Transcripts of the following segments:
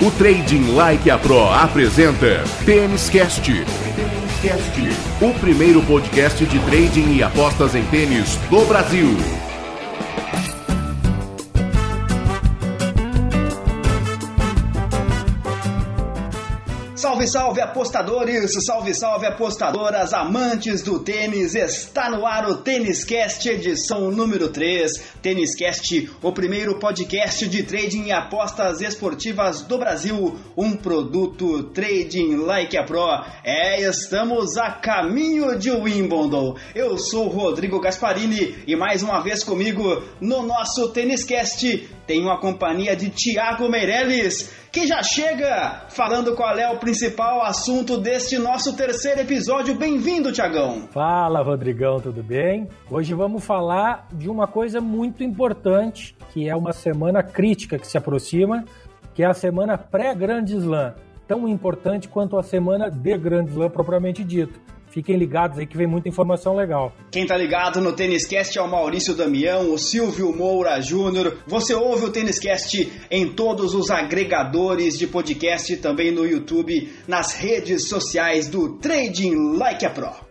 O Trading Like a Pro apresenta Tênis Cast. O primeiro podcast de trading e apostas em tênis do Brasil. Salve, salve apostadores, salve, salve apostadoras, amantes do tênis. Está no ar o Tênis Cast, edição número 3. Tênis Cast, o primeiro podcast de trading e apostas esportivas do Brasil. Um produto Trading Like a Pro. É, estamos a caminho de Wimbledon. Eu sou Rodrigo Gasparini e mais uma vez comigo no nosso Tênis Cast tenho a companhia de Tiago Meirelles, que já chega falando qual é o principal assunto deste nosso terceiro episódio. Bem-vindo, Tiagão. Fala, Rodrigão, tudo bem? Hoje vamos falar de uma coisa muito importante, que é uma semana crítica que se aproxima, que é a semana pré-Grande Slam, tão importante quanto a semana de Grande Slam propriamente dito. Fiquem ligados aí que vem muita informação legal. Quem tá ligado no Tênis Cast é o Maurício Damião, o Silvio Moura Júnior. Você ouve o Tênis Cast em todos os agregadores de podcast, também no YouTube, nas redes sociais do Trading Like a Pro.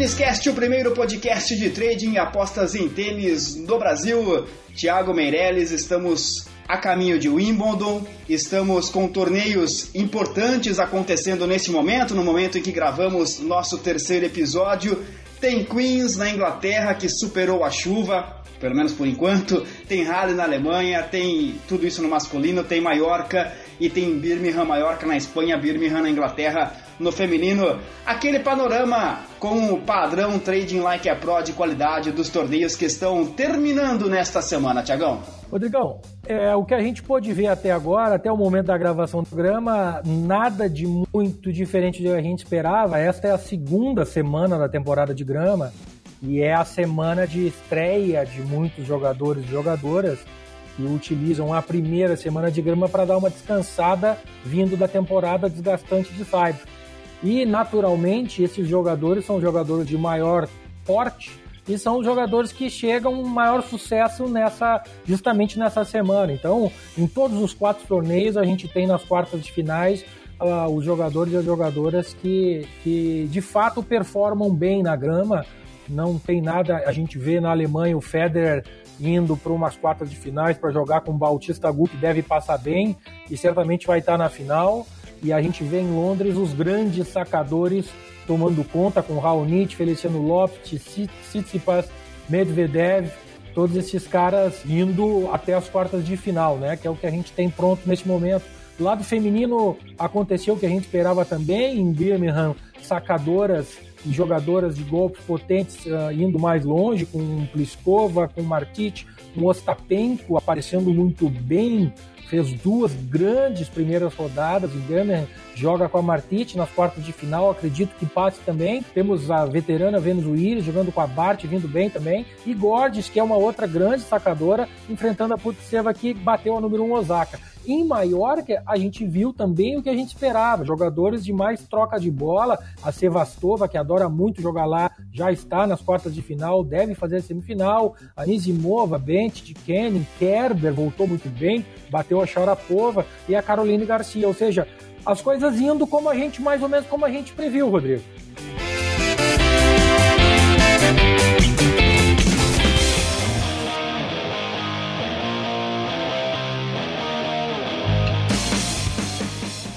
Têniscast, o primeiro podcast de trading e apostas em tênis do Brasil. Tiago Meirelles, estamos a caminho de Wimbledon, estamos com torneios importantes acontecendo nesse momento, no momento em que gravamos nosso terceiro episódio. Tem Queens na Inglaterra que superou a chuva, pelo menos por enquanto. Tem Halle na Alemanha, tem tudo isso no masculino, tem Maiorca e tem Birmingham, Maiorca na Espanha, Birmingham na Inglaterra no feminino. Aquele panorama com o padrão Trading Like a Pro de qualidade dos torneios que estão terminando nesta semana, Tiagão. Rodrigão, é, o que a gente pôde ver até agora, até o momento da gravação do programa, nada de muito diferente do que a gente esperava. Esta é a segunda semana da temporada de grama e é a semana de estreia de muitos jogadores e jogadoras que utilizam a primeira semana de grama para dar uma descansada vindo da temporada desgastante de Cyber. E, naturalmente, esses jogadores são jogadores de maior porte e são jogadores que chegam um maior sucesso nessa justamente nessa semana. Então, em todos os quatro torneios, a gente tem nas quartas de finais uh, os jogadores e as jogadoras que, que de fato performam bem na grama. Não tem nada, a gente vê na Alemanha o Federer indo para umas quartas de finais para jogar com o Bautista Gu, que deve passar bem e certamente vai estar na final e a gente vê em Londres os grandes sacadores tomando conta com Raonic, Feliciano Lopes, Tsitsipas, Medvedev, todos esses caras indo até as quartas de final, né? Que é o que a gente tem pronto nesse momento. Do lado feminino aconteceu o que a gente esperava também em Birmingham, sacadoras e jogadoras de golpes potentes uh, indo mais longe, com Pliskova, com Martic, com Ostapenko aparecendo muito bem fez duas grandes primeiras rodadas. O Birmingham joga com a Martite nas quartas de final, acredito que passe também. Temos a veterana Venus Williams jogando com a Bart, vindo bem também. E Gordes, que é uma outra grande sacadora, enfrentando a Putseva que bateu a número 1 um Osaka. Em Maiorca, a gente viu também o que a gente esperava: jogadores de mais troca de bola. A Sevastova, que adora muito jogar lá, já está nas quartas de final, deve fazer a semifinal. A Nizimova, Bent, Kenny, Kerber voltou muito bem, bateu a Sharapova e a Caroline Garcia. Ou seja, as coisas indo como a gente, mais ou menos como a gente previu, Rodrigo.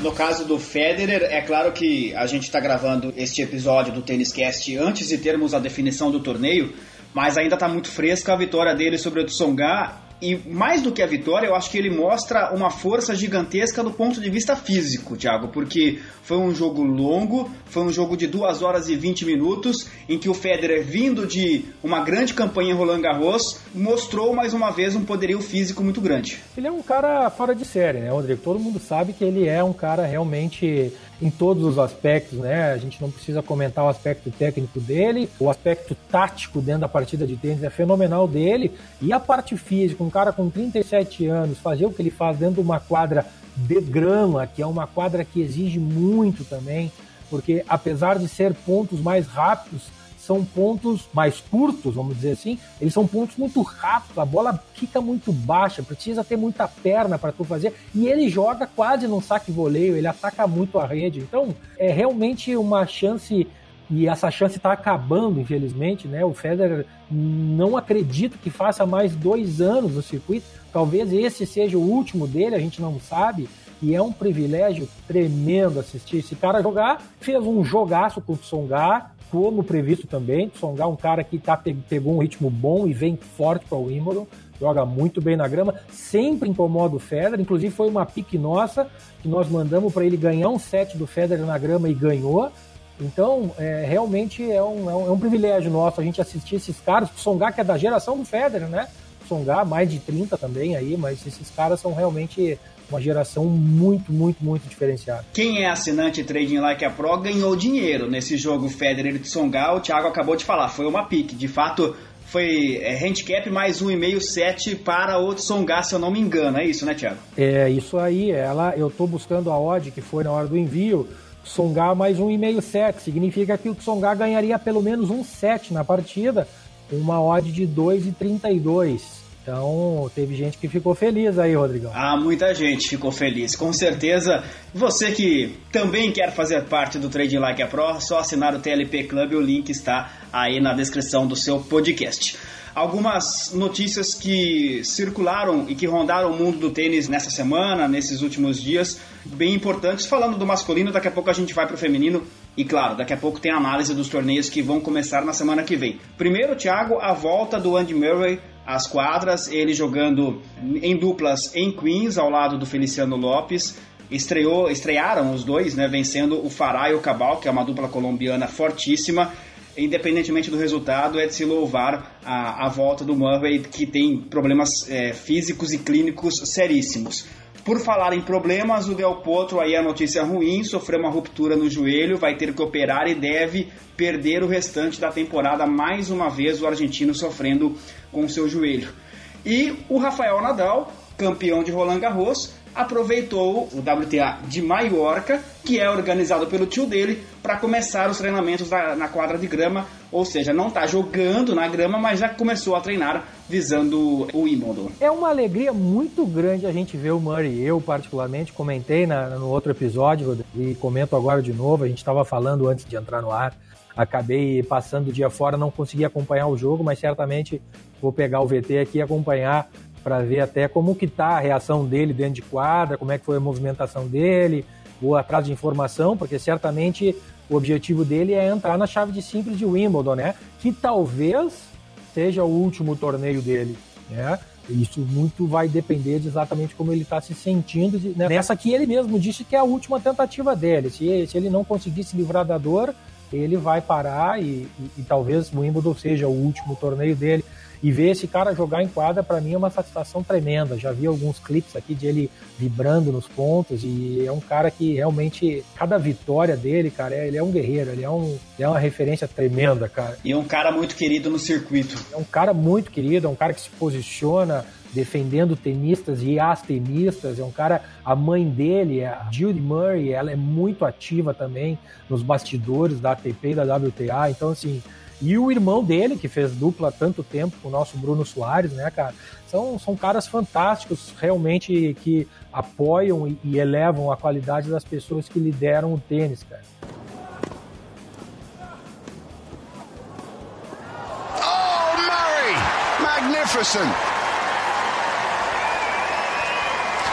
No caso do Federer, é claro que a gente está gravando este episódio do Tênis Cast antes de termos a definição do torneio, mas ainda está muito fresca a vitória dele sobre o Tsonga e mais do que a vitória, eu acho que ele mostra uma força gigantesca do ponto de vista físico, Thiago, porque foi um jogo longo, foi um jogo de 2 horas e 20 minutos, em que o Federer, vindo de uma grande campanha em Roland Garros, mostrou mais uma vez um poderio físico muito grande. Ele é um cara fora de série, né, Rodrigo? Todo mundo sabe que ele é um cara realmente em todos os aspectos, né? A gente não precisa comentar o aspecto técnico dele, o aspecto tático dentro da partida de tênis é fenomenal dele, e a parte física, um cara com 37 anos fazer o que ele faz dentro de uma quadra de grama, que é uma quadra que exige muito também, porque apesar de ser pontos mais rápidos, são pontos mais curtos, vamos dizer assim, eles são pontos muito rápidos, a bola fica muito baixa, precisa ter muita perna para tu fazer, e ele joga quase num saque voleio, ele ataca muito a rede, então é realmente uma chance e essa chance está acabando, infelizmente, né? O Federer não acredito que faça mais dois anos no circuito. Talvez esse seja o último dele, a gente não sabe. E é um privilégio tremendo assistir esse cara jogar. Fez um jogaço com o Tsonga, como previsto também. Tsonga é um cara que tá, pegou um ritmo bom e vem forte para o Wimbledon. Joga muito bem na grama, sempre incomoda o Federer. Inclusive foi uma pique nossa que nós mandamos para ele ganhar um set do Federer na grama e ganhou. Então, é, realmente é um, é um, é, um, privilégio nosso a gente assistir esses caras. O Songa, que é da geração do Federer, né? O Songa, mais de 30 também aí, mas esses caras são realmente uma geração muito, muito, muito diferenciada. Quem é assinante Trading Like a Pro ganhou dinheiro nesse jogo Federer e Tsonga. O Thiago acabou de falar, foi uma pique. De fato, foi é, handicap mais 1,5 set para o Tsonga, se eu não me engano. É isso, né, Thiago? É, isso aí. Ela, eu estou buscando a odd que foi na hora do envio. Tsonga mais 1,5 set. Significa que o Tsonga ganharia pelo menos um set na partida, uma odd de 2,32. Então, teve gente que ficou feliz aí, Rodrigão. Ah, muita gente ficou feliz. Com certeza, você que também quer fazer parte do Trading Like a Pro, só assinar o TLP Club, o link está aí na descrição do seu podcast algumas notícias que circularam e que rondaram o mundo do tênis nessa semana, nesses últimos dias, bem importantes. Falando do masculino, daqui a pouco a gente vai para o feminino. E claro, daqui a pouco tem a análise dos torneios que vão começar na semana que vem. Primeiro, Thiago, a volta do Andy Murray às quadras, ele jogando em duplas em Queens, ao lado do Feliciano Lopes. Estreou, estrearam os dois, né, vencendo o Farah e o Cabal, que é uma dupla colombiana fortíssima independentemente do resultado, é de se louvar a, a volta do Murray, que tem problemas é, físicos e clínicos seríssimos. Por falar em problemas, o Del Potro, aí a notícia ruim, sofreu uma ruptura no joelho, vai ter que operar e deve perder o restante da temporada mais uma vez, o argentino sofrendo com seu joelho. E o Rafael Nadal, campeão de Roland Garros, aproveitou o WTA de Maiorca, que é organizado pelo tio dele, para começar os treinamentos da, na quadra de grama, ou seja, não está jogando na grama, mas já começou a treinar visando o Wimbledon. É uma alegria muito grande a gente ver o Murray. Eu, particularmente, comentei na, no outro episódio e comento agora de novo. A gente estava falando antes de entrar no ar. Acabei passando o dia fora, não consegui acompanhar o jogo, mas certamente vou pegar o VT aqui e acompanhar para ver até como que tá a reação dele dentro de quadra, como é que foi a movimentação dele, vou atrás de informação, porque certamente o objetivo dele é entrar na chave de simples de Wimbledon, né? Que talvez seja o último torneio dele, né? Isso muito vai depender de exatamente como ele está se sentindo. Né? Nessa aqui ele mesmo disse que é a última tentativa dele. Se, se ele não conseguir se livrar da dor, ele vai parar e, e, e talvez o Wimbledon seja o último torneio dele. E ver esse cara jogar em quadra, para mim, é uma satisfação tremenda. Já vi alguns clipes aqui de ele vibrando nos pontos e é um cara que realmente, cada vitória dele, cara, ele é um guerreiro, ele é, um, ele é uma referência tremenda, cara. E é um cara muito querido no circuito. É um cara muito querido, é um cara que se posiciona defendendo tenistas e as tenistas. É um cara, a mãe dele, a Judy Murray, ela é muito ativa também nos bastidores da ATP e da WTA. Então, assim, e o irmão dele, que fez dupla há tanto tempo com o nosso Bruno Soares, né, cara? São, são caras fantásticos, realmente, que apoiam e, e elevam a qualidade das pessoas que lideram o tênis, cara. Oh, Murray! Magnificent!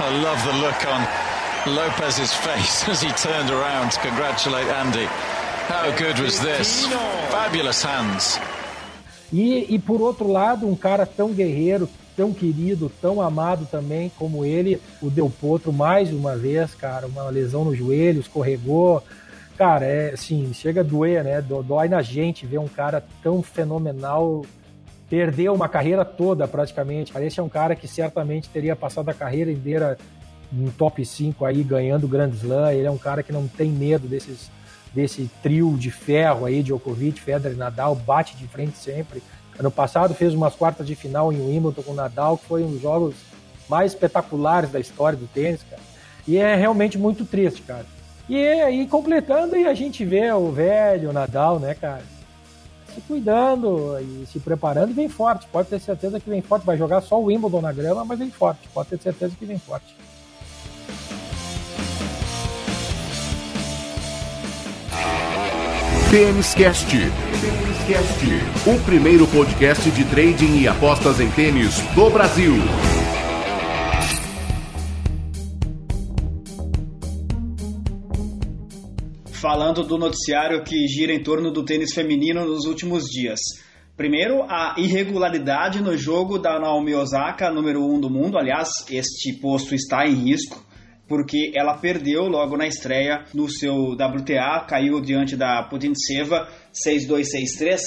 I love the look on Lopez's face as he turned around to congratulate Andy. How good was this? Fabulous hands. E, e por outro lado, um cara tão guerreiro, tão querido, tão amado também como ele, o Del Potro, mais uma vez, cara, uma lesão no joelho, escorregou. Cara, é assim, chega a doer, né? Dói na gente ver um cara tão fenomenal perder uma carreira toda praticamente. Parece um cara que certamente teria passado a carreira inteira em top 5 aí, ganhando o Grand Slam. Ele é um cara que não tem medo desses desse trio de ferro aí, Djokovic, Federer Nadal, bate de frente sempre. Ano passado fez umas quartas de final em Wimbledon com o Nadal, que foi um dos jogos mais espetaculares da história do tênis, cara. E é realmente muito triste, cara. E aí, completando, e a gente vê o velho Nadal, né, cara? Se cuidando e se preparando e vem forte. Pode ter certeza que vem forte. Vai jogar só o Wimbledon na grama, mas vem forte. Pode ter certeza que vem forte. Tênis Cast. O primeiro podcast de trading e apostas em tênis do Brasil. Falando do noticiário que gira em torno do tênis feminino nos últimos dias. Primeiro, a irregularidade no jogo da Naomi Osaka, número 1 um do mundo. Aliás, este posto está em risco porque ela perdeu logo na estreia no seu WTA, caiu diante da Putintseva 6-2-6-3.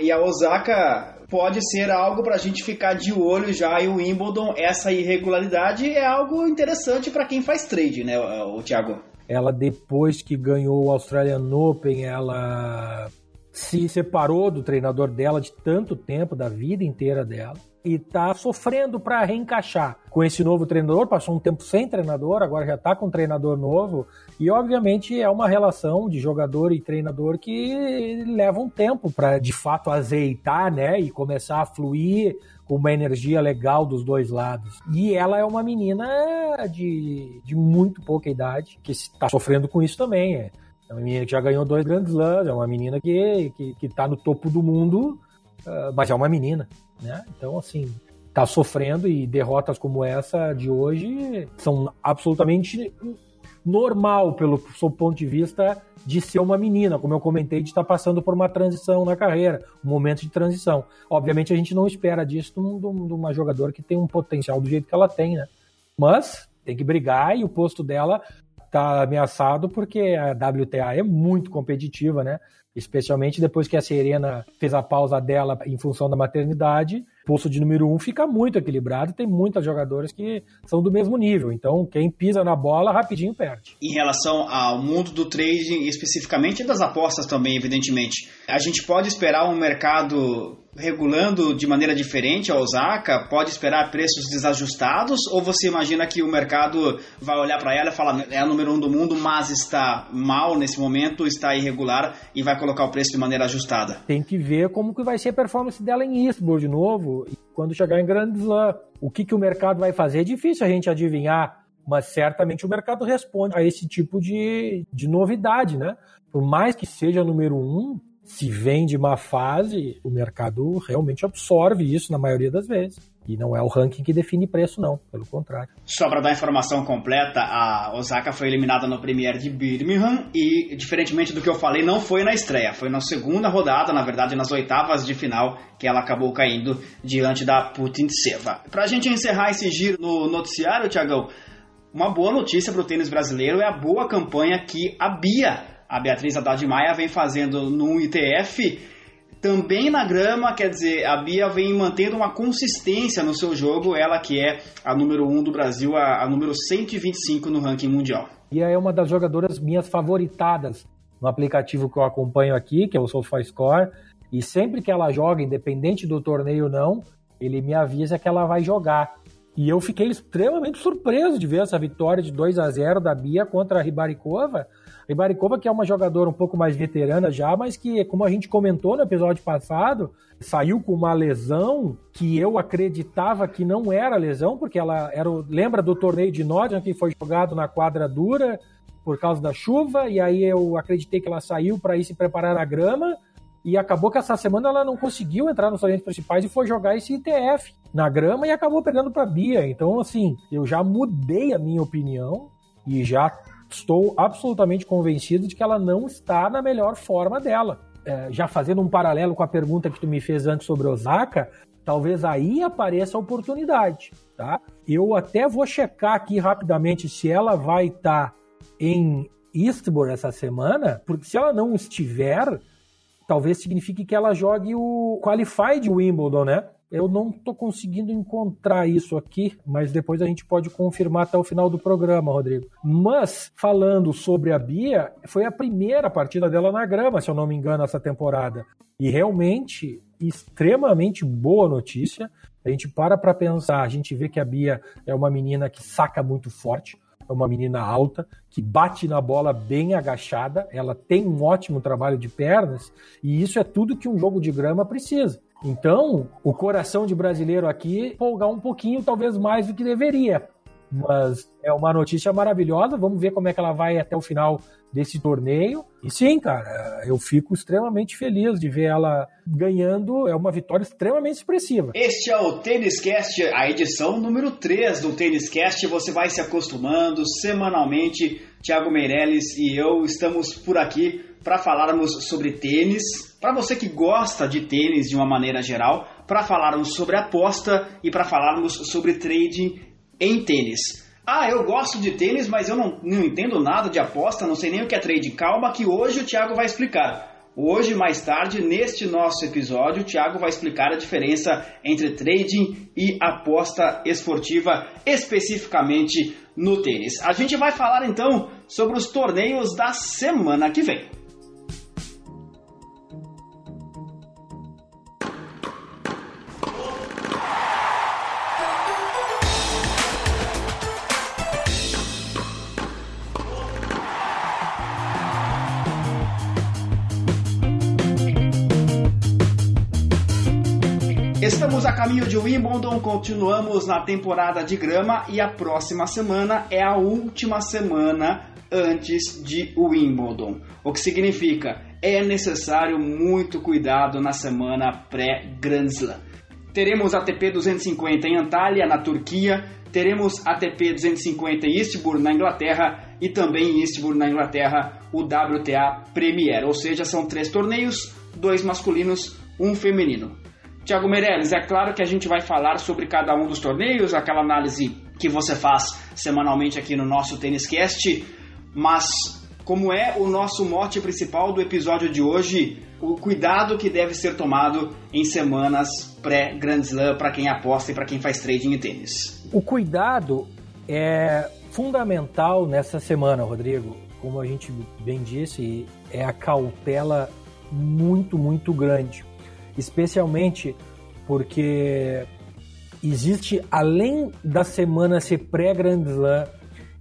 E a Osaka pode ser algo para a gente ficar de olho já e o Wimbledon. Essa irregularidade é algo interessante para quem faz trade, né, o Thiago? Ela depois que ganhou o Australian Open, ela se separou do treinador dela de tanto tempo, da vida inteira dela e está sofrendo para reencaixar com esse novo treinador. Passou um tempo sem treinador, agora já está com um treinador novo. E, obviamente, é uma relação de jogador e treinador que leva um tempo para, de fato, azeitar né, e começar a fluir com uma energia legal dos dois lados. E ela é uma menina de, de muito pouca idade, que está sofrendo com isso também. É. é uma menina que já ganhou dois grandes slams, é uma menina que que, que tá no topo do mundo, uh, mas é uma menina. Né? Então, assim, tá sofrendo e derrotas como essa de hoje são absolutamente normal pelo seu ponto de vista de ser uma menina, como eu comentei, de estar passando por uma transição na carreira, um momento de transição. Obviamente a gente não espera disso de uma jogadora que tem um potencial do jeito que ela tem, né? Mas tem que brigar e o posto dela está ameaçado porque a WTA é muito competitiva, né? Especialmente depois que a Serena fez a pausa dela em função da maternidade. O pulso de número um fica muito equilibrado, tem muitas jogadoras que são do mesmo nível. Então, quem pisa na bola rapidinho perde. Em relação ao mundo do trading, especificamente das apostas também, evidentemente, a gente pode esperar um mercado regulando de maneira diferente a Osaka? Pode esperar preços desajustados? Ou você imagina que o mercado vai olhar para ela e falar é a número um do mundo, mas está mal nesse momento, está irregular e vai colocar o preço de maneira ajustada? Tem que ver como que vai ser a performance dela em Eastbourne de novo, quando chegar em Grand Slam. O que, que o mercado vai fazer é difícil a gente adivinhar, mas certamente o mercado responde a esse tipo de, de novidade, né? Por mais que seja número um, se vem de uma fase, o mercado realmente absorve isso na maioria das vezes. E não é o ranking que define preço, não, pelo contrário. Só para dar informação completa, a Osaka foi eliminada no Premier de Birmingham e, diferentemente do que eu falei, não foi na estreia, foi na segunda rodada, na verdade, nas oitavas de final, que ela acabou caindo diante da Putintseva. Para a gente encerrar esse giro no noticiário, Tiagão, uma boa notícia para o tênis brasileiro é a boa campanha que a Bia a Beatriz Haddad Maia vem fazendo no ITF, também na grama, quer dizer, a Bia vem mantendo uma consistência no seu jogo, ela que é a número 1 um do Brasil, a, a número 125 no ranking mundial. Bia é uma das jogadoras minhas favoritadas no aplicativo que eu acompanho aqui, que é o SofaScore, e sempre que ela joga, independente do torneio ou não, ele me avisa que ela vai jogar. E eu fiquei extremamente surpreso de ver essa vitória de 2 a 0 da Bia contra a Ribaricova, Ribaricova, que é uma jogadora um pouco mais veterana já, mas que, como a gente comentou no episódio passado, saiu com uma lesão que eu acreditava que não era lesão, porque ela era. Lembra do torneio de Nottingham que foi jogado na quadra dura por causa da chuva, e aí eu acreditei que ela saiu para ir se preparar na grama. E acabou que essa semana ela não conseguiu entrar nos talentos principais e foi jogar esse ITF na grama e acabou perdendo para Bia. Então, assim, eu já mudei a minha opinião e já estou absolutamente convencido de que ela não está na melhor forma dela. É, já fazendo um paralelo com a pergunta que tu me fez antes sobre Osaka, talvez aí apareça a oportunidade, tá? Eu até vou checar aqui rapidamente se ela vai estar tá em Eastbourne essa semana, porque se ela não estiver, talvez signifique que ela jogue o Qualified Wimbledon, né? Eu não estou conseguindo encontrar isso aqui, mas depois a gente pode confirmar até o final do programa, Rodrigo. Mas, falando sobre a Bia, foi a primeira partida dela na grama, se eu não me engano, essa temporada. E realmente, extremamente boa notícia. A gente para para pensar, a gente vê que a Bia é uma menina que saca muito forte, é uma menina alta, que bate na bola bem agachada, ela tem um ótimo trabalho de pernas, e isso é tudo que um jogo de grama precisa. Então, o coração de brasileiro aqui folgar um pouquinho, talvez mais do que deveria. Mas é uma notícia maravilhosa. Vamos ver como é que ela vai até o final desse torneio. E sim, cara, eu fico extremamente feliz de ver ela ganhando. É uma vitória extremamente expressiva. Este é o Tênis Cast, a edição número 3 do Tênis Cast. Você vai se acostumando semanalmente. Thiago Meirelles e eu estamos por aqui para falarmos sobre tênis. Para você que gosta de tênis de uma maneira geral, para falarmos sobre aposta e para falarmos sobre trading em tênis. Ah, eu gosto de tênis, mas eu não, não entendo nada de aposta, não sei nem o que é trade. Calma que hoje o Thiago vai explicar. Hoje, mais tarde, neste nosso episódio, o Thiago vai explicar a diferença entre trading e aposta esportiva, especificamente no tênis. A gente vai falar então sobre os torneios da semana que vem. Estamos a caminho de Wimbledon, continuamos na temporada de grama e a próxima semana é a última semana antes de Wimbledon. O que significa é necessário muito cuidado na semana pré-Grand Slam. Teremos ATP 250 em Antalya, na Turquia, teremos ATP 250 em Eastbourne, na Inglaterra, e também em Eastbourne, na Inglaterra, o WTA Premier. Ou seja, são três torneios, dois masculinos, um feminino. Tiago Meirelles, é claro que a gente vai falar sobre cada um dos torneios, aquela análise que você faz semanalmente aqui no nosso Tênis Cast, mas como é o nosso mote principal do episódio de hoje, o cuidado que deve ser tomado em semanas pré-Grand Slam para quem aposta e para quem faz trading em tênis. O cuidado é fundamental nessa semana, Rodrigo. Como a gente bem disse, é a cautela muito, muito grande especialmente porque existe, além da semana ser pré-Grand Slam,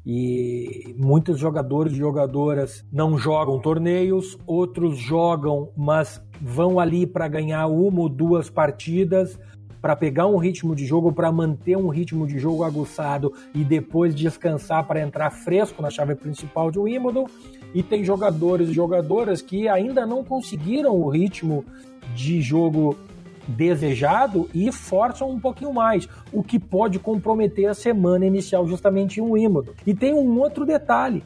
e muitos jogadores e jogadoras não jogam torneios, outros jogam, mas vão ali para ganhar uma ou duas partidas, para pegar um ritmo de jogo, para manter um ritmo de jogo aguçado e depois descansar para entrar fresco na chave principal de Wimbledon. E tem jogadores e jogadoras que ainda não conseguiram o ritmo de jogo desejado e forçam um pouquinho mais, o que pode comprometer a semana inicial justamente em Wimbledon. E tem um outro detalhe: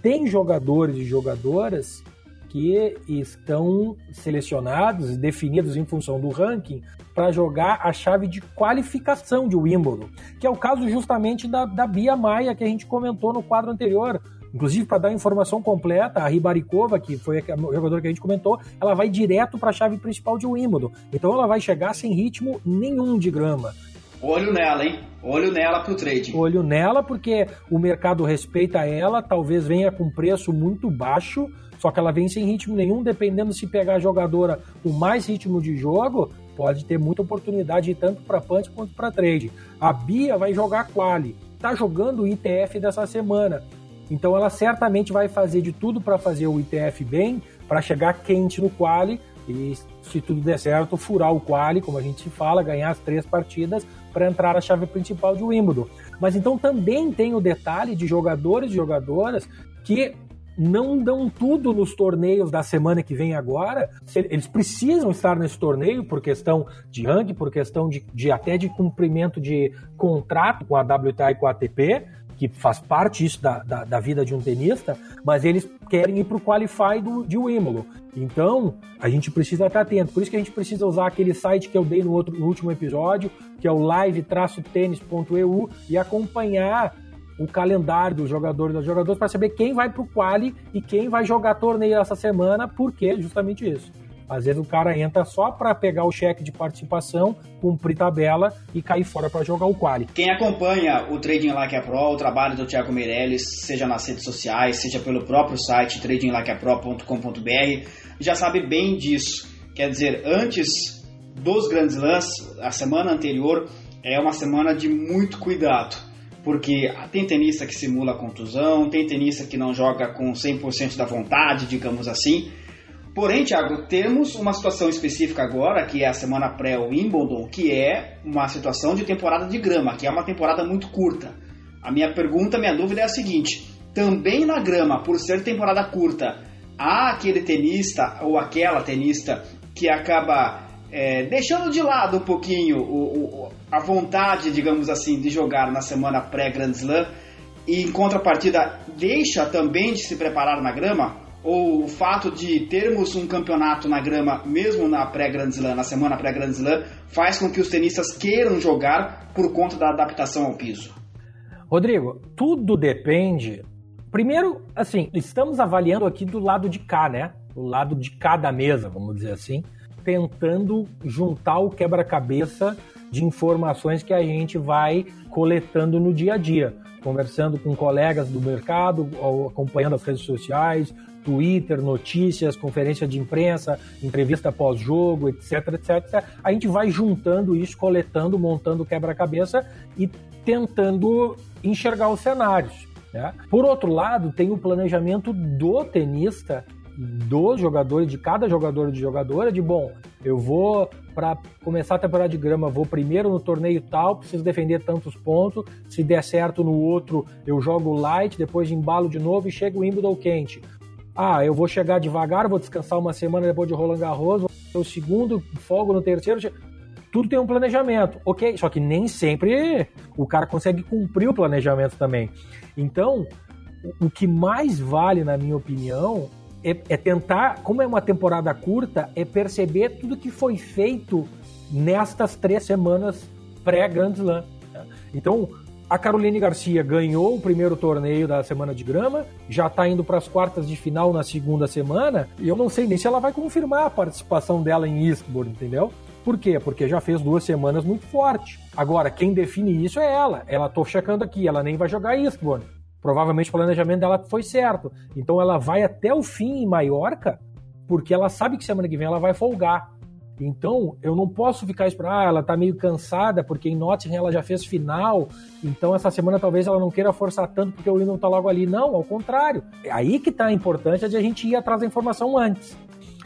tem jogadores e jogadoras que estão selecionados, definidos em função do ranking, para jogar a chave de qualificação de Wimbledon, que é o caso justamente da, da Bia Maia que a gente comentou no quadro anterior. Inclusive, para dar informação completa, a Ribaricova, que foi o jogador que a gente comentou, ela vai direto para a chave principal de Wimbledon. Então ela vai chegar sem ritmo nenhum de grama. Olho nela, hein? Olho nela pro trade. Olho nela, porque o mercado respeita ela, talvez venha com preço muito baixo, só que ela vem sem ritmo nenhum, dependendo se pegar a jogadora com mais ritmo de jogo, pode ter muita oportunidade tanto para punch quanto para trade. A Bia vai jogar quali, tá jogando o ITF dessa semana. Então ela certamente vai fazer de tudo para fazer o ITF bem, para chegar quente no quali e se tudo der certo, furar o quali, como a gente fala, ganhar as três partidas para entrar na chave principal de Wimbledon. Mas então também tem o detalhe de jogadores e jogadoras que não dão tudo nos torneios da semana que vem agora. Eles precisam estar nesse torneio por questão de ranking, por questão de, de até de cumprimento de contrato com a WTA e com a ATP que faz parte isso da, da, da, vida de um tenista, mas eles querem ir para o Qualify do, de Wimbledon. Então, a gente precisa estar atento. Por isso que a gente precisa usar aquele site que eu dei no, outro, no último episódio, que é o live-tênis.eu, e acompanhar o calendário dos jogadores das jogadoras para saber quem vai para o quali e quem vai jogar torneio essa semana, porque justamente isso. Às vezes o cara entra só para pegar o cheque de participação, cumprir tabela e cair fora para jogar o quali. Quem acompanha o Trading Like a Pro, o trabalho do Thiago Meirelles, seja nas redes sociais, seja pelo próprio site tradinglikeapro.com.br, já sabe bem disso. Quer dizer, antes dos grandes lances, a semana anterior é uma semana de muito cuidado, porque tem tenista que simula contusão, tem tenista que não joga com 100% da vontade, digamos assim. Porém, Thiago, temos uma situação específica agora, que é a semana pré-Wimbledon, que é uma situação de temporada de grama, que é uma temporada muito curta. A minha pergunta, minha dúvida é a seguinte: também na grama, por ser temporada curta, há aquele tenista ou aquela tenista que acaba é, deixando de lado um pouquinho o, o, a vontade, digamos assim, de jogar na semana pré-Grand Slam e em contrapartida deixa também de se preparar na grama? ou o fato de termos um campeonato na grama, mesmo na pré-Grand Slam, na semana pré-Grand Slam, faz com que os tenistas queiram jogar por conta da adaptação ao piso? Rodrigo, tudo depende. Primeiro, assim, estamos avaliando aqui do lado de cá, né? Do lado de cada mesa, vamos dizer assim, tentando juntar o quebra-cabeça de informações que a gente vai coletando no dia a dia, conversando com colegas do mercado, acompanhando as redes sociais, Twitter, notícias, conferência de imprensa, entrevista pós-jogo, etc, etc. A gente vai juntando isso, coletando, montando quebra-cabeça e tentando enxergar os cenários. Né? Por outro lado, tem o planejamento do tenista, dos jogadores, de cada jogador de jogadora, de bom, eu vou para começar a temporada de grama, vou primeiro no torneio tal, preciso defender tantos pontos, se der certo no outro, eu jogo light, depois embalo de novo e chego o Wimbledon quente. Ah, eu vou chegar devagar, vou descansar uma semana depois de Roland Garros, vou o segundo, folgo no terceiro. Tudo tem um planejamento, ok? Só que nem sempre o cara consegue cumprir o planejamento também. Então, o que mais vale, na minha opinião, é, é tentar, como é uma temporada curta, é perceber tudo que foi feito nestas três semanas pré-Grand Slam. Né? Então, a Caroline Garcia ganhou o primeiro torneio da semana de grama, já está indo para as quartas de final na segunda semana, e eu não sei nem se ela vai confirmar a participação dela em Eastbourne, entendeu? Por quê? Porque já fez duas semanas muito forte. Agora, quem define isso é ela. Ela tô checando aqui, ela nem vai jogar Eastbourne. Provavelmente o planejamento dela foi certo. Então ela vai até o fim em Maiorca, porque ela sabe que semana que vem ela vai folgar. Então, eu não posso ficar esperando, ah, ela tá meio cansada, porque em Nottingham ela já fez final, então essa semana talvez ela não queira forçar tanto porque o Windows tá logo ali. Não, ao contrário. É aí que tá a importância de a gente ir atrás da informação antes.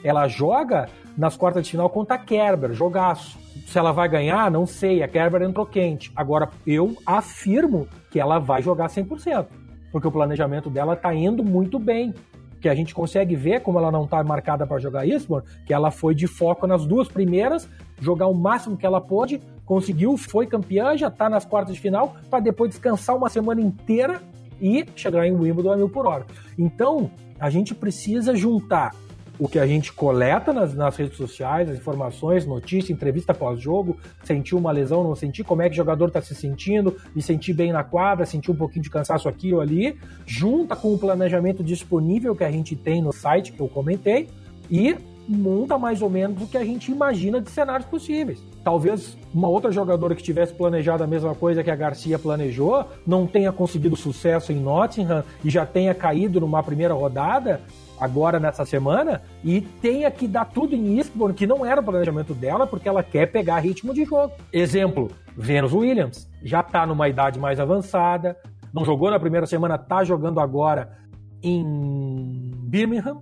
Ela joga nas quartas de final contra a Kerber, jogaço. Se ela vai ganhar, não sei, a Kerber entrou quente. Agora, eu afirmo que ela vai jogar 100%, porque o planejamento dela tá indo muito bem que a gente consegue ver como ela não está marcada para jogar Eastbourne, que ela foi de foco nas duas primeiras, jogar o máximo que ela pôde, conseguiu, foi campeã, já está nas quartas de final, para depois descansar uma semana inteira e chegar em Wimbledon a mil por hora. Então, a gente precisa juntar o que a gente coleta nas, nas redes sociais, as informações, notícia, entrevista pós-jogo, sentir uma lesão, não sentir, como é que o jogador está se sentindo, e sentir bem na quadra, sentir um pouquinho de cansaço aqui ou ali, junta com o planejamento disponível que a gente tem no site que eu comentei, e monta mais ou menos o que a gente imagina de cenários possíveis. Talvez uma outra jogadora que tivesse planejado a mesma coisa que a Garcia planejou, não tenha conseguido sucesso em Nottingham e já tenha caído numa primeira rodada, agora nessa semana e tenha que dar tudo em Eastbourne, que não era o planejamento dela, porque ela quer pegar ritmo de jogo. Exemplo, Venus Williams já está numa idade mais avançada, não jogou na primeira semana, está jogando agora em Birmingham,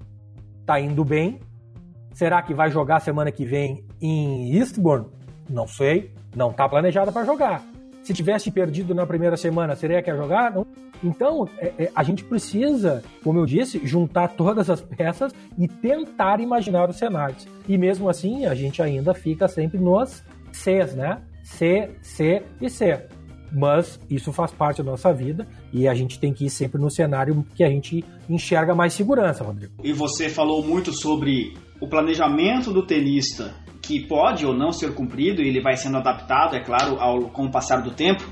está indo bem. Será que vai jogar semana que vem em Eastbourne? Não sei, não está planejada para jogar. Se tivesse perdido na primeira semana, seria que ia jogar? Não. Então, é, é, a gente precisa, como eu disse, juntar todas as peças e tentar imaginar os cenários. E mesmo assim, a gente ainda fica sempre nos Cs, né? C, C e C. Mas isso faz parte da nossa vida e a gente tem que ir sempre no cenário que a gente enxerga mais segurança, Rodrigo. E você falou muito sobre o planejamento do tenista que pode ou não ser cumprido, e ele vai sendo adaptado, é claro, ao, com o passar do tempo.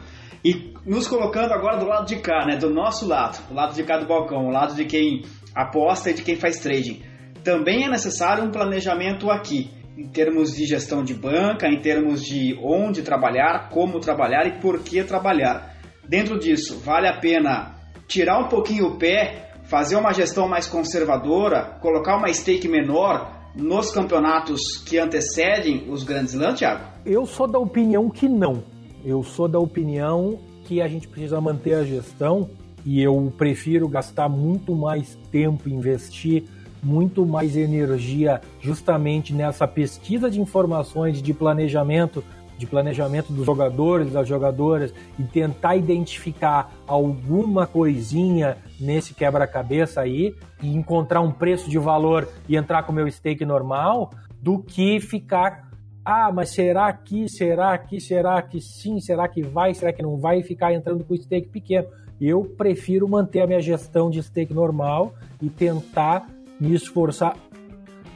E nos colocando agora do lado de cá, né, do nosso lado, do lado de cá do balcão, o lado de quem aposta e de quem faz trading. também é necessário um planejamento aqui, em termos de gestão de banca, em termos de onde trabalhar, como trabalhar e por que trabalhar. Dentro disso, vale a pena tirar um pouquinho o pé, fazer uma gestão mais conservadora, colocar uma stake menor nos campeonatos que antecedem os grandes lãs, Thiago? Eu sou da opinião que não. Eu sou da opinião que a gente precisa manter a gestão e eu prefiro gastar muito mais tempo, investir muito mais energia justamente nessa pesquisa de informações, de planejamento, de planejamento dos jogadores, das jogadoras e tentar identificar alguma coisinha nesse quebra-cabeça aí e encontrar um preço de valor e entrar com o meu stake normal, do que ficar ah, mas será que, será que, será que sim, será que vai, será que não vai ficar entrando com o stake pequeno. Eu prefiro manter a minha gestão de stake normal e tentar me esforçar.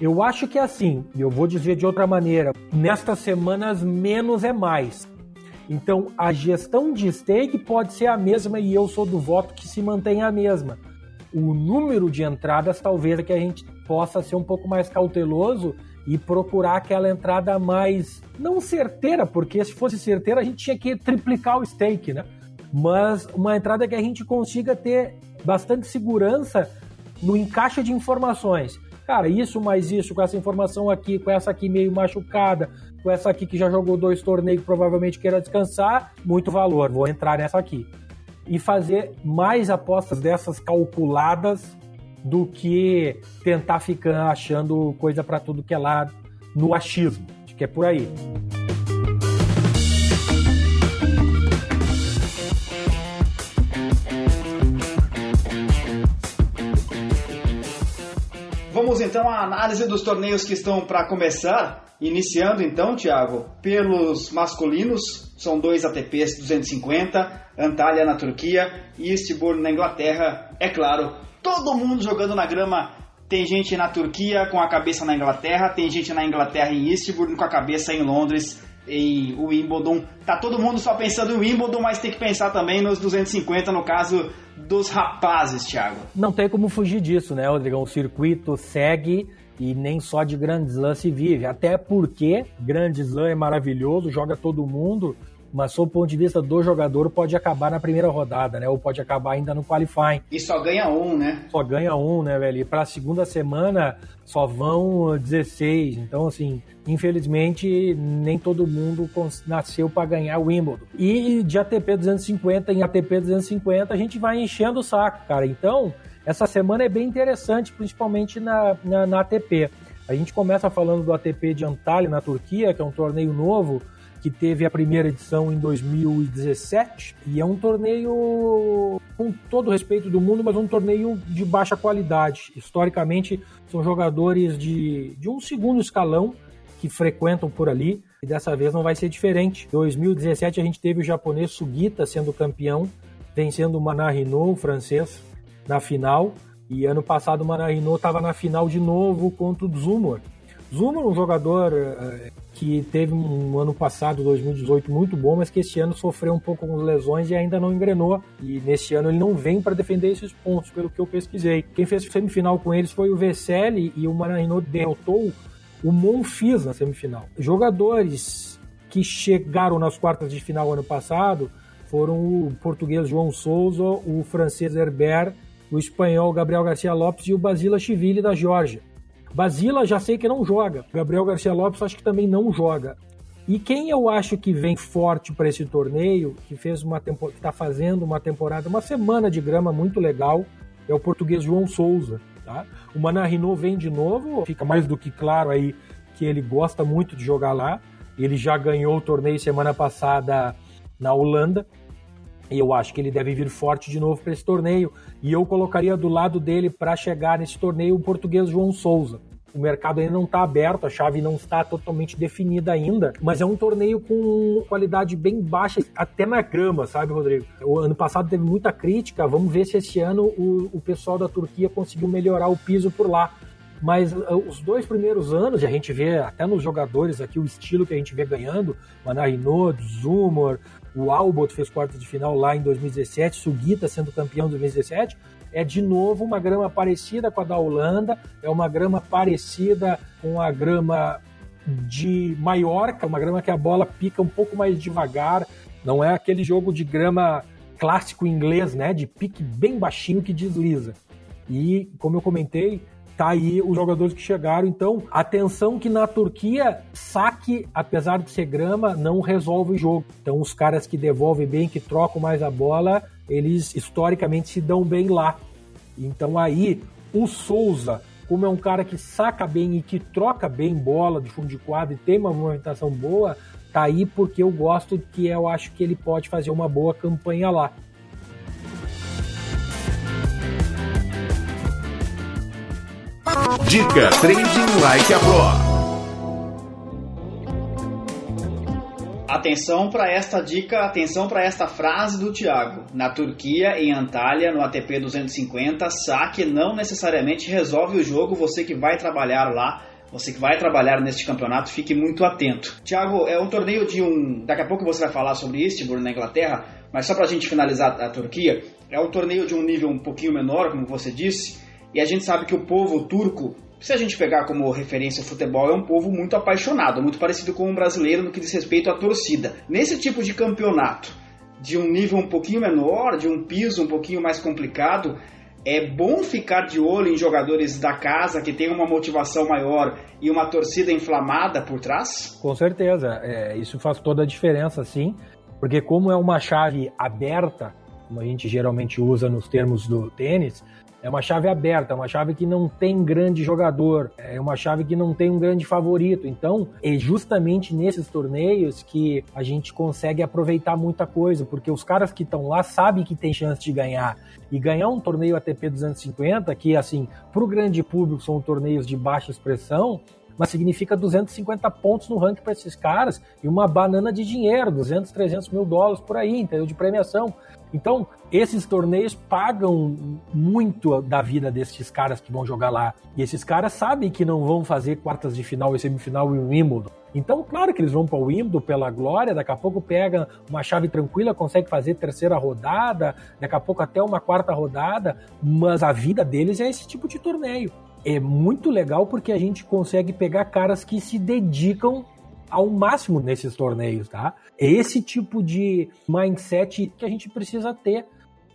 Eu acho que é assim, eu vou dizer de outra maneira, nestas semanas menos é mais. Então a gestão de stake pode ser a mesma e eu sou do voto que se mantenha a mesma. O número de entradas talvez é que a gente possa ser um pouco mais cauteloso e procurar aquela entrada mais não certeira, porque se fosse certeira a gente tinha que triplicar o stake, né? Mas uma entrada que a gente consiga ter bastante segurança no encaixe de informações. Cara, isso mais isso, com essa informação aqui, com essa aqui meio machucada, com essa aqui que já jogou dois torneios provavelmente queira descansar, muito valor, vou entrar nessa aqui. E fazer mais apostas dessas calculadas do que tentar ficar achando coisa para tudo que é lá no achismo. Acho que é por aí. Vamos então à análise dos torneios que estão para começar. Iniciando então, Thiago, pelos masculinos, são dois ATPs 250, Antalya na Turquia e Eastbourne na Inglaterra. É claro, todo mundo jogando na grama. Tem gente na Turquia com a cabeça na Inglaterra, tem gente na Inglaterra em Eastbourne com a cabeça em Londres, em Wimbledon. Tá todo mundo só pensando em Wimbledon, mas tem que pensar também nos 250 no caso dos rapazes, Thiago. Não tem como fugir disso, né, Rodrigão? O circuito segue e nem só de Grand Slam se vive. Até porque Grand Slam é maravilhoso, joga todo mundo, mas sob o ponto de vista do jogador, pode acabar na primeira rodada, né? Ou pode acabar ainda no qualifying. E só ganha um, né? Só ganha um, né, velho? E pra segunda semana só vão 16. Então, assim, infelizmente, nem todo mundo nasceu para ganhar o Wimbledon. E de ATP 250 em ATP 250, a gente vai enchendo o saco, cara. Então, essa semana é bem interessante, principalmente na, na, na ATP. A gente começa falando do ATP de Antalya, na Turquia, que é um torneio novo, que teve a primeira edição em 2017 e é um torneio com todo o respeito do mundo, mas um torneio de baixa qualidade. Historicamente, são jogadores de, de um segundo escalão que frequentam por ali e dessa vez não vai ser diferente. Em 2017 a gente teve o japonês Sugita sendo campeão, vencendo o Manarino, o francês, na final. E ano passado o Manarino estava na final de novo contra o Zumor. Zumor, um jogador eh, que teve um ano passado, 2018, muito bom, mas que esse ano sofreu um pouco com lesões e ainda não engrenou. E nesse ano ele não vem para defender esses pontos, pelo que eu pesquisei. Quem fez semifinal com eles foi o Vesely e o Maranhão derrotou o Monfils na semifinal. Jogadores que chegaram nas quartas de final ano passado foram o português João Souza, o francês Herbert, o espanhol Gabriel Garcia Lopes e o Basila Chivili da Geórgia. Basila já sei que não joga. Gabriel Garcia Lopes acho que também não joga. E quem eu acho que vem forte para esse torneio, que fez uma está fazendo uma temporada, uma semana de grama muito legal, é o português João Souza. Tá? O Manarino vem de novo, fica mais do que claro aí que ele gosta muito de jogar lá. Ele já ganhou o torneio semana passada na Holanda. E eu acho que ele deve vir forte de novo para esse torneio. E eu colocaria do lado dele para chegar nesse torneio o português João Souza. O mercado ainda não está aberto, a chave não está totalmente definida ainda, mas é um torneio com qualidade bem baixa, até na grama, sabe, Rodrigo? O ano passado teve muita crítica, vamos ver se esse ano o, o pessoal da Turquia conseguiu melhorar o piso por lá. Mas uh, os dois primeiros anos, e a gente vê até nos jogadores aqui o estilo que a gente vê ganhando, Manarino, Zumor, o Albot fez quarta de final lá em 2017, Sugita sendo campeão em 2017. é de novo uma grama parecida com a da Holanda, é uma grama parecida com a grama de Maiorca, uma grama que a bola pica um pouco mais devagar, não é aquele jogo de grama clássico inglês, né, de pique bem baixinho que desliza. E como eu comentei, tá aí os jogadores que chegaram. Então, atenção que na Turquia, saque, apesar de ser grama, não resolve o jogo. Então, os caras que devolvem bem, que trocam mais a bola, eles historicamente se dão bem lá. Então, aí, o Souza, como é um cara que saca bem e que troca bem bola de fundo de quadro e tem uma movimentação boa, tá aí porque eu gosto que eu acho que ele pode fazer uma boa campanha lá. Dica Trading Like a Pro. Atenção para esta dica, atenção para esta frase do Thiago. Na Turquia, em Antalya, no ATP 250, saque não necessariamente resolve o jogo. Você que vai trabalhar lá, você que vai trabalhar neste campeonato, fique muito atento. Thiago, é um torneio de um. Daqui a pouco você vai falar sobre Istanbul na Inglaterra, mas só para a gente finalizar a Turquia, é um torneio de um nível um pouquinho menor, como você disse e a gente sabe que o povo turco, se a gente pegar como referência o futebol, é um povo muito apaixonado, muito parecido com o brasileiro no que diz respeito à torcida. Nesse tipo de campeonato, de um nível um pouquinho menor, de um piso um pouquinho mais complicado, é bom ficar de olho em jogadores da casa que têm uma motivação maior e uma torcida inflamada por trás? Com certeza, é, isso faz toda a diferença, sim, porque como é uma chave aberta, como a gente geralmente usa nos termos do tênis, é uma chave aberta, é uma chave que não tem grande jogador, é uma chave que não tem um grande favorito. Então, é justamente nesses torneios que a gente consegue aproveitar muita coisa, porque os caras que estão lá sabem que tem chance de ganhar. E ganhar um torneio ATP 250, que assim, para o grande público são torneios de baixa expressão, mas significa 250 pontos no ranking para esses caras e uma banana de dinheiro, 200, 300 mil dólares por aí, entendeu? De premiação. Então, esses torneios pagam muito da vida desses caras que vão jogar lá. E esses caras sabem que não vão fazer quartas de final e semifinal em Wimbledon. Então, claro que eles vão para o Wimbledon pela glória, daqui a pouco pega uma chave tranquila, consegue fazer terceira rodada, daqui a pouco até uma quarta rodada, mas a vida deles é esse tipo de torneio. É muito legal porque a gente consegue pegar caras que se dedicam ao máximo nesses torneios, tá? É esse tipo de mindset que a gente precisa ter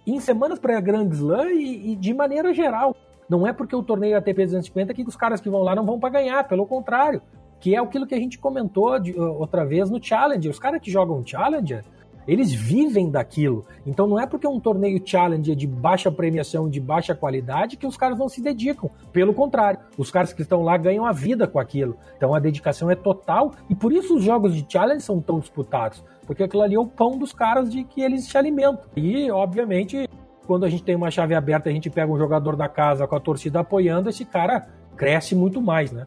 em semanas para Grand Slam e, e, de maneira geral. Não é porque o torneio ATP 250 que os caras que vão lá não vão para ganhar, pelo contrário, que é aquilo que a gente comentou de, outra vez no Challenger. Os caras que jogam Challenger, eles vivem daquilo. Então não é porque é um torneio challenge de baixa premiação, de baixa qualidade, que os caras não se dedicam. Pelo contrário, os caras que estão lá ganham a vida com aquilo. Então a dedicação é total e por isso os jogos de challenge são tão disputados. Porque aquilo ali é o pão dos caras de que eles se alimentam. E, obviamente, quando a gente tem uma chave aberta, a gente pega um jogador da casa com a torcida apoiando, esse cara cresce muito mais, né?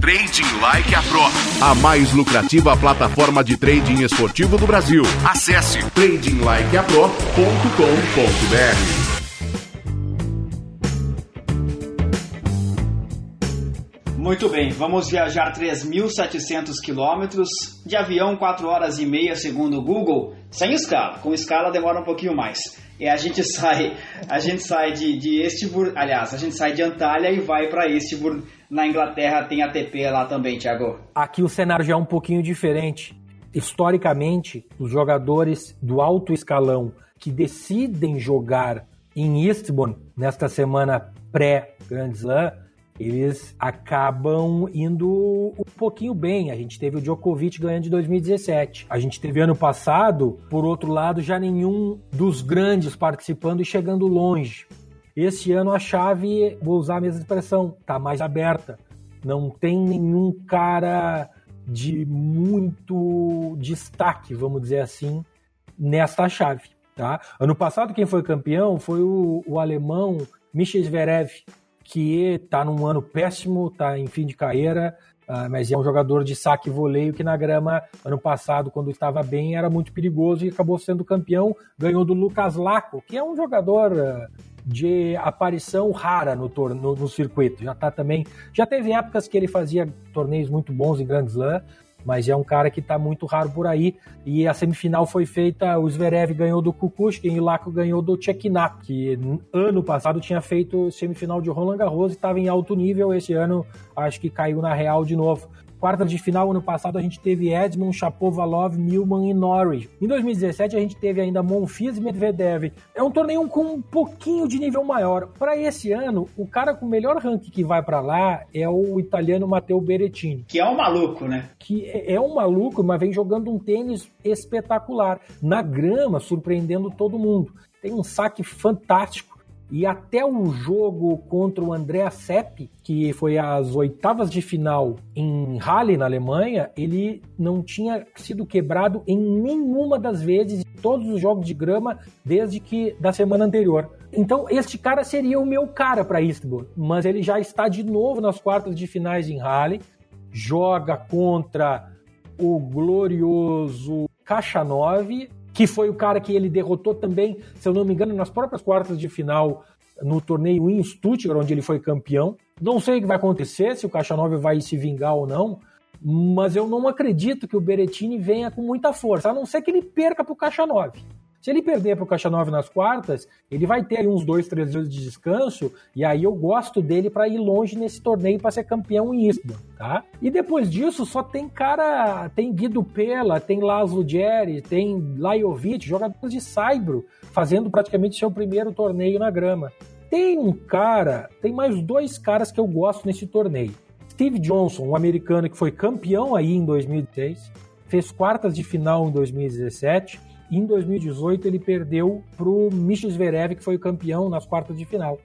Trading Like a Pro, a mais lucrativa plataforma de trading esportivo do Brasil. Acesse tradinglikeapro.com.br. Muito bem, vamos viajar 3.700 quilômetros, de avião 4 horas e meia segundo o Google, sem escala. Com escala demora um pouquinho mais. E a gente sai, a gente sai de, de Estibur, aliás, a gente sai de Antalya e vai para Estibur na Inglaterra tem ATP lá também, Thiago. Aqui o cenário já é um pouquinho diferente. Historicamente, os jogadores do alto escalão que decidem jogar em Eastbourne nesta semana pré-Grand Slam, eles acabam indo um pouquinho bem. A gente teve o Djokovic ganhando de 2017. A gente teve ano passado, por outro lado, já nenhum dos grandes participando e chegando longe. Esse ano a chave, vou usar a mesma expressão, tá mais aberta. Não tem nenhum cara de muito destaque, vamos dizer assim, nesta chave. Tá? Ano passado quem foi campeão foi o, o alemão Michel Zverev, que está num ano péssimo, está em fim de carreira, uh, mas é um jogador de saque e voleio que na grama, ano passado, quando estava bem, era muito perigoso e acabou sendo campeão, ganhou do Lucas Laco, que é um jogador uh, de aparição rara no, no, no circuito. Já tá também. Já teve épocas que ele fazia torneios muito bons em Grand Slam, mas é um cara que está muito raro por aí. E a semifinal foi feita, o Zverev ganhou do Kukushkin e o Laco ganhou do Tcheknak, que ano passado tinha feito semifinal de Roland Garros e estava em alto nível. Esse ano acho que caiu na real de novo. Quartas de final, ano passado, a gente teve Edmund, Chapovalov, Milman e Norris. Em 2017, a gente teve ainda Monfils e Medvedev. É um torneio com um pouquinho de nível maior. Para esse ano, o cara com o melhor ranking que vai para lá é o italiano Matteo Berrettini. Que é um maluco, né? Que é, é um maluco, mas vem jogando um tênis espetacular. Na grama, surpreendendo todo mundo. Tem um saque fantástico e até o jogo contra o Andrea Sepp, que foi as oitavas de final em Halle, na Alemanha, ele não tinha sido quebrado em nenhuma das vezes, em todos os jogos de grama, desde que da semana anterior. Então, este cara seria o meu cara para Istanbul, mas ele já está de novo nas quartas de finais em Halle, joga contra o glorioso Kachanov, que foi o cara que ele derrotou também, se eu não me engano, nas próprias quartas de final no torneio em Stuttgart, onde ele foi campeão. Não sei o que vai acontecer, se o Cachanove vai se vingar ou não, mas eu não acredito que o Berettini venha com muita força, a não ser que ele perca para o Cachanove. Se ele perder para o Cachanove nas quartas, ele vai ter uns dois, três dias de descanso, e aí eu gosto dele para ir longe nesse torneio para ser campeão em Istvan, tá? E depois disso, só tem cara, tem Guido Pella, tem Laszlo Jerry, tem Lajovic, jogadores de Saibro, fazendo praticamente seu primeiro torneio na grama. Tem um cara, tem mais dois caras que eu gosto nesse torneio. Steve Johnson, um americano que foi campeão aí em 2006, fez quartas de final em 2017 em 2018 ele perdeu pro Michel Zverev, que foi o campeão nas quartas de final.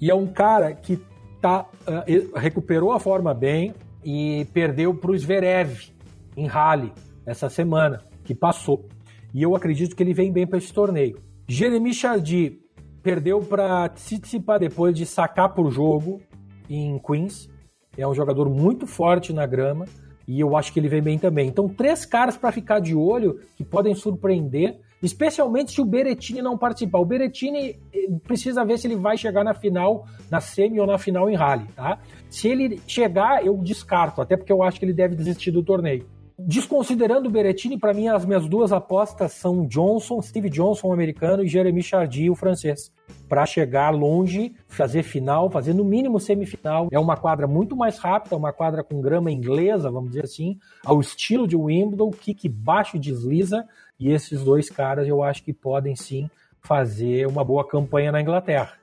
E é um cara que tá, uh, recuperou a forma bem e perdeu pro Zverev em Halle essa semana, que passou. E eu acredito que ele vem bem para esse torneio. Jeremy Chardy perdeu para Tsitsipas depois de sacar por jogo em Queens. É um jogador muito forte na grama e eu acho que ele vem bem também. Então, três caras para ficar de olho que podem surpreender, especialmente se o Berettini não participar. O Berettini eh, precisa ver se ele vai chegar na final, na semi ou na final em rally, tá? Se ele chegar, eu descarto, até porque eu acho que ele deve desistir do torneio. Desconsiderando o Berettini, para mim as minhas duas apostas são Johnson, Steve Johnson, o americano, e Jeremy Chardy, o francês. Para chegar longe, fazer final, fazer no mínimo semifinal. É uma quadra muito mais rápida, uma quadra com grama inglesa, vamos dizer assim, ao estilo de Wimbledon, kick baixo desliza, e esses dois caras eu acho que podem sim fazer uma boa campanha na Inglaterra.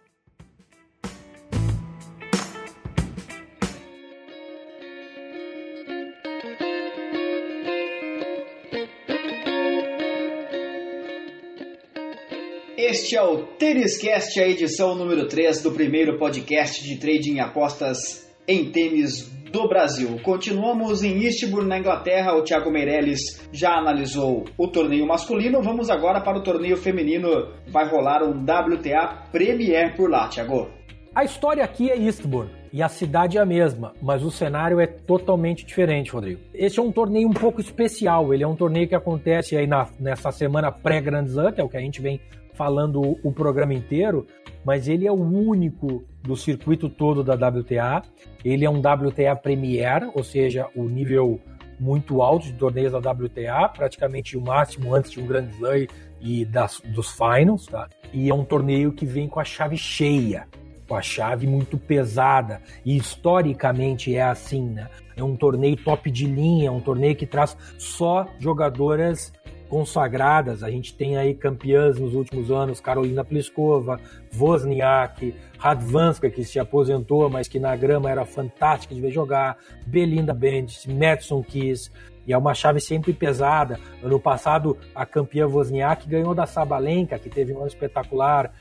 Este é o Têniscast, a edição número 3 do primeiro podcast de trading e apostas em tênis do Brasil. Continuamos em Eastbourne, na Inglaterra. O Thiago Meirelles já analisou o torneio masculino. Vamos agora para o torneio feminino. Vai rolar um WTA Premier por lá, Thiago. A história aqui é Eastbourne e a cidade é a mesma, mas o cenário é totalmente diferente, Rodrigo. Esse é um torneio um pouco especial. Ele é um torneio que acontece aí na, nessa semana pré-Grand Slam, que é o que a gente vem falando o programa inteiro, mas ele é o único do circuito todo da WTA. Ele é um WTA Premier, ou seja, o nível muito alto de torneios da WTA, praticamente o máximo antes de um Grand Slam e das, dos finals, tá? E é um torneio que vem com a chave cheia, com a chave muito pesada, e historicamente é assim, né? É um torneio top de linha, um torneio que traz só jogadoras consagradas. A gente tem aí campeãs nos últimos anos, Carolina Pliskova, Wozniak, Radvanska, que se aposentou, mas que na grama era fantástica de ver jogar, Belinda Bendis, Madison Keys, e é uma chave sempre pesada. Ano passado, a campeã Wozniak ganhou da Sabalenka, que teve um ano espetacular.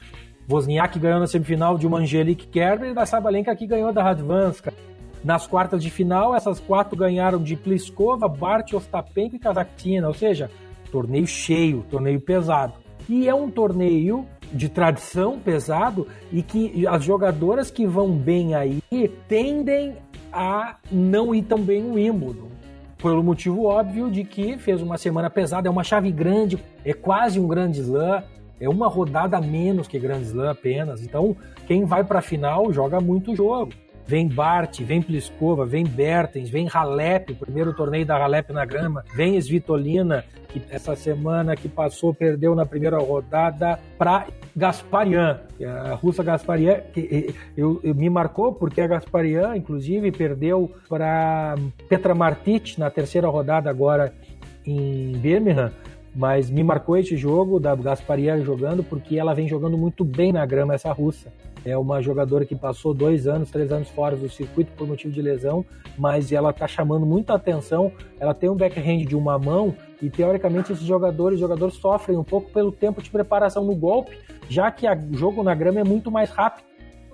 Wozniak ganhou na semifinal de uma Angelique Kerber e da Sabalenka que ganhou da Radvanska. Nas quartas de final, essas quatro ganharam de Pliskova, Bart, Ostapenko e Kazakhtina, ou seja, torneio cheio, torneio pesado. E é um torneio de tradição pesado e que as jogadoras que vão bem aí tendem a não ir tão bem no Wimbledon. Pelo motivo óbvio de que fez uma semana pesada, é uma chave grande, é quase um grande slam, é uma rodada menos que grande slam apenas. Então, quem vai para a final joga muito jogo. Vem Bart, vem Pliskova, vem Bertens, vem Halep, primeiro torneio da Halep na grama, vem Svitolina, que essa semana que passou perdeu na primeira rodada para Gasparian, a russa Gasparian, que eu, eu, me marcou porque a Gasparian, inclusive, perdeu para Petra Martic na terceira rodada agora em Birmingham, mas me marcou esse jogo da Gasparian jogando porque ela vem jogando muito bem na grama essa russa. É uma jogadora que passou dois anos, três anos fora do circuito por motivo de lesão, mas ela está chamando muita atenção. Ela tem um backhand de uma mão e teoricamente esses jogadores, jogadores sofrem um pouco pelo tempo de preparação no golpe, já que o jogo na grama é muito mais rápido.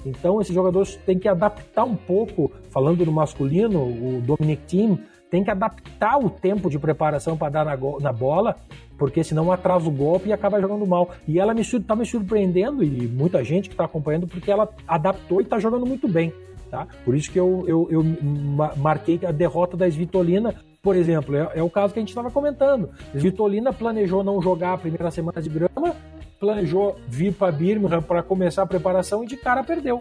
Então esses jogadores têm que adaptar um pouco, falando no masculino, o Dominic Thiem tem que adaptar o tempo de preparação para dar na, na, bola, porque senão atrasa o golpe e acaba jogando mal. E ela me está me surpreendendo, e muita gente que está acompanhando, porque ela adaptou e está jogando muito bem. Tá? Por isso que eu, eu, eu marquei a derrota da Svitolina, por exemplo, é, é o caso que a gente estava comentando. Svitolina planejou não jogar a primeira semana de grama, planejou vir para Birmingham para começar a preparação e de cara perdeu.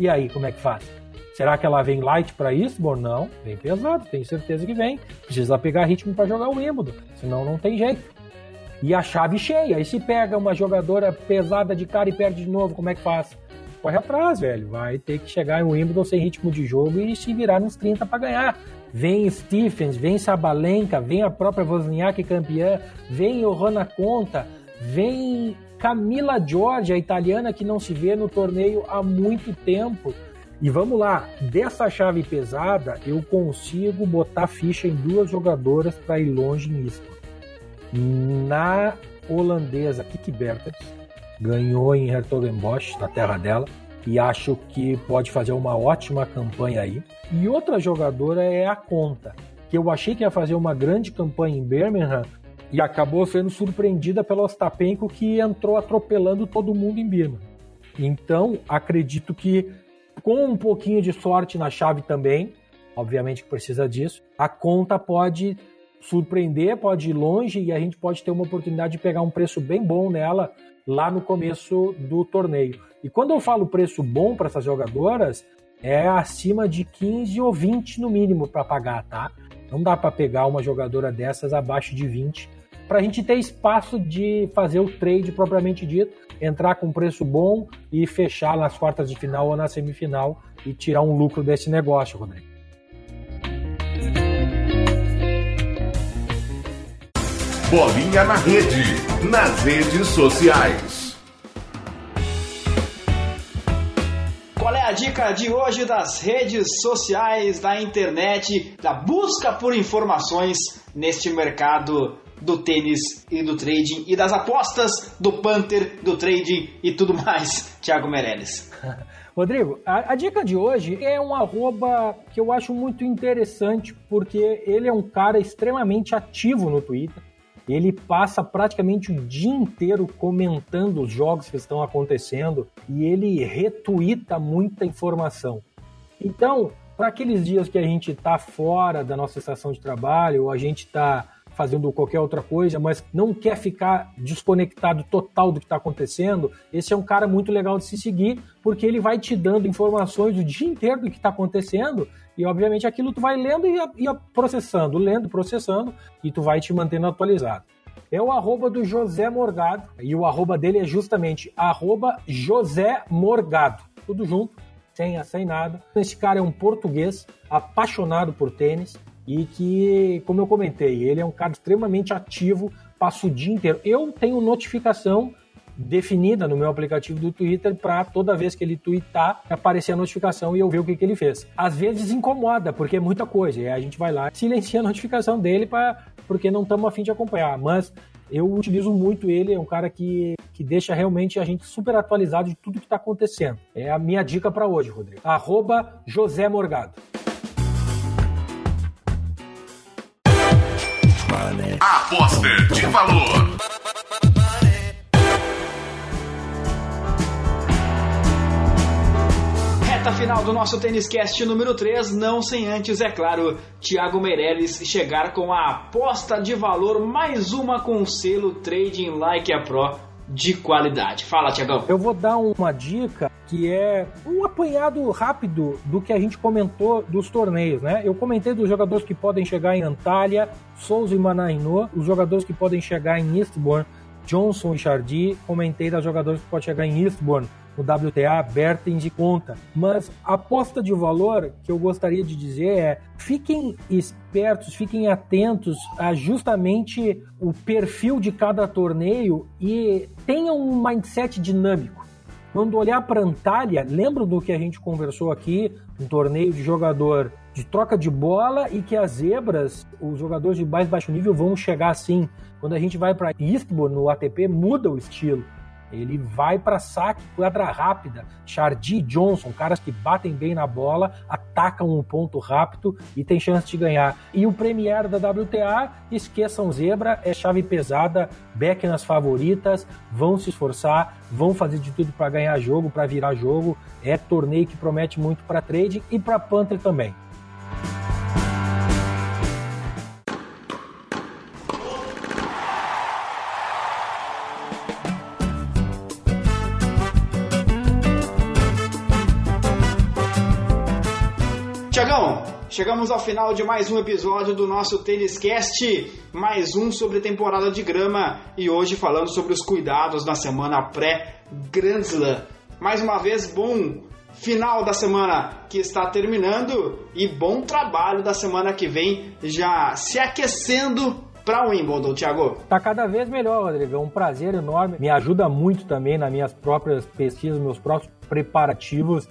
E aí, como é que faz? Será que ela vem light para isso? Bom, não, vem pesado, tenho certeza que vem. Precisa pegar ritmo para jogar o Wimbledon, senão não tem jeito. E a chave cheia. E se pega uma jogadora pesada de cara e perde de novo, como é que faz? Corre atrás, velho. Vai ter que chegar em Wimbledon sem ritmo de jogo e se virar nos 30 para ganhar. Vem Stephens, vem Sabalenka, vem a própria Wozniak campeã, vem Johanna Conta, vem Camila Giorgi, a italiana que não se vê no torneio há muito tempo. E vamos lá, dessa chave pesada, eu consigo botar ficha em duas jogadoras para ir longe nisso. Na holandesa, Kiki Bertens, ganhou em Hertogenbosch, na terra dela, e acho que pode fazer uma ótima campanha aí. E outra jogadora é a Conta, que eu achei que ia fazer uma grande campanha em Birmingham e acabou sendo surpreendida pelo Ostapenko, que entrou atropelando todo mundo em Birmingham. Então, acredito que com um pouquinho de sorte na chave também, obviamente que precisa disso, a conta pode surpreender, pode ir longe e a gente pode ter uma oportunidade de pegar um preço bem bom nela lá no começo do torneio. E quando eu falo preço bom para essas jogadoras, é acima de 15 ou 20 no mínimo para pagar, tá? Não dá para pegar uma jogadora dessas abaixo de 20 para a gente ter espaço de fazer o trade propriamente dito, entrar com preço bom e fechar nas quartas de final ou na semifinal e tirar um lucro desse negócio, Rodrigo. Bolinha na rede, nas redes sociais. Qual é a dica de hoje das redes sociais, da internet, da busca por informações neste mercado do tênis e do trading e das apostas do Panther, do trading e tudo mais, Thiago Meirelles. Rodrigo, a, a, dica de hoje é um arroba que eu acho muito interessante porque ele é um cara extremamente ativo no Twitter. Ele passa praticamente o dia inteiro comentando os jogos que estão acontecendo e ele retuita muita informação. Então, para aqueles dias que a gente está fora da nossa estação de trabalho ou a gente está fazendo qualquer outra coisa, mas não quer ficar desconectado total do que está acontecendo, esse é um cara muito legal de se seguir, porque ele vai te dando informações o dia inteiro do que está acontecendo, e obviamente aquilo tu vai lendo e, e processando, lendo, processando, e tu vai te mantendo atualizado. É o arroba do José Morgado, e o arroba dele é justamente arroba José Morgado, tudo junto, sem, sem nada. Esse cara é um português apaixonado por tênis, e que, como eu comentei, ele é um cara extremamente ativo, passa o dia inteiro. Eu tenho notificação definida no meu aplicativo do Twitter para toda vez que ele twittar aparecer a notificação e eu ver o que, que ele fez. Às vezes incomoda, porque é muita coisa, e a gente vai lá silencia a notificação dele pra, porque não estamos afim de acompanhar. Mas eu utilizo muito ele, é um cara que, que deixa realmente a gente super atualizado de tudo que está acontecendo. É a minha dica para hoje, Rodrigo. Arroba José Morgado. Aposta de valor. Reta final do nosso Tênis Cast número 3, não sem antes, é claro, Thiago Meirelles chegar com a aposta de valor, mais uma com o selo Trading Like a Pro de qualidade. Fala, Tiagão. Eu vou dar uma dica que é um apanhado rápido do que a gente comentou dos torneios, né? Eu comentei dos jogadores que podem chegar em Antalya, Souza e Manainô, os jogadores que podem chegar em Eastbourne, Johnson e Chardy, comentei das jogadores que podem chegar em Eastbourne, no WTA, Bertens e Conta. Mas a aposta de valor que eu gostaria de dizer é fiquem espertos, fiquem atentos a justamente o perfil de cada torneio e tenham um mindset dinâmico. Quando olhar para Antalya, lembra do que a gente conversou aqui, um torneio de jogador de troca de bola e que as zebras, os jogadores de mais baixo nível vão chegar assim. Quando a gente vai para Eastbourne no ATP, muda o estilo. Ele vai para saque, quadra rápida. Chardy Johnson, caras que batem bem na bola, atacam um ponto rápido e tem chance de ganhar. E o Premier da WTA, esqueçam zebra, é chave pesada, back nas favoritas, vão se esforçar, vão fazer de tudo para ganhar jogo, para virar jogo. É torneio que promete muito para trade e para punter também. Chegamos ao final de mais um episódio do nosso Tênis Cast, mais um sobre temporada de grama e hoje falando sobre os cuidados na semana pré-Grand Slam. Mais uma vez, bom final da semana que está terminando e bom trabalho da semana que vem, já se aquecendo para o Wimbledon, Thiago? Tá cada vez melhor, Rodrigo. É um prazer enorme. Me ajuda muito também nas minhas próprias pesquisas, meus próprios preparativos.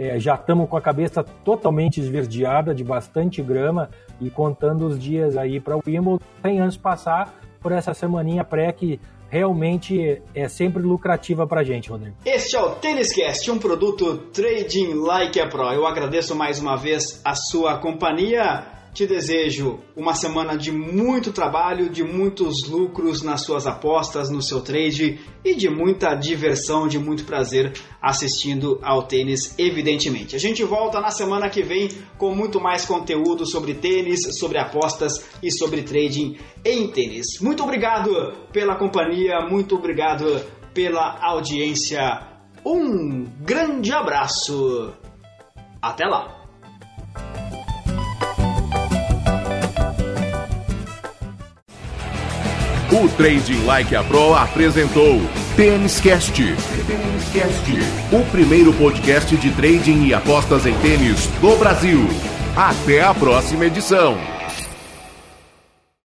É, já estamos com a cabeça totalmente esverdeada, de bastante grama, e contando os dias aí para o Wimbledon, sem antes passar por essa semaninha pré que realmente é sempre lucrativa para a gente, Rodrigo. Este é o Tênis Cast, um produto Trading Like a Pro. Eu agradeço mais uma vez a sua companhia. Te desejo uma semana de muito trabalho, de muitos lucros nas suas apostas, no seu trade e de muita diversão, de muito prazer assistindo ao tênis, evidentemente. A gente volta na semana que vem com muito mais conteúdo sobre tênis, sobre apostas e sobre trading em tênis. Muito obrigado pela companhia, muito obrigado pela audiência. Um grande abraço. Até lá. O Trading Like a Pro apresentou Tênis Cast. O primeiro podcast de trading e apostas em tênis do Brasil. Até a próxima edição.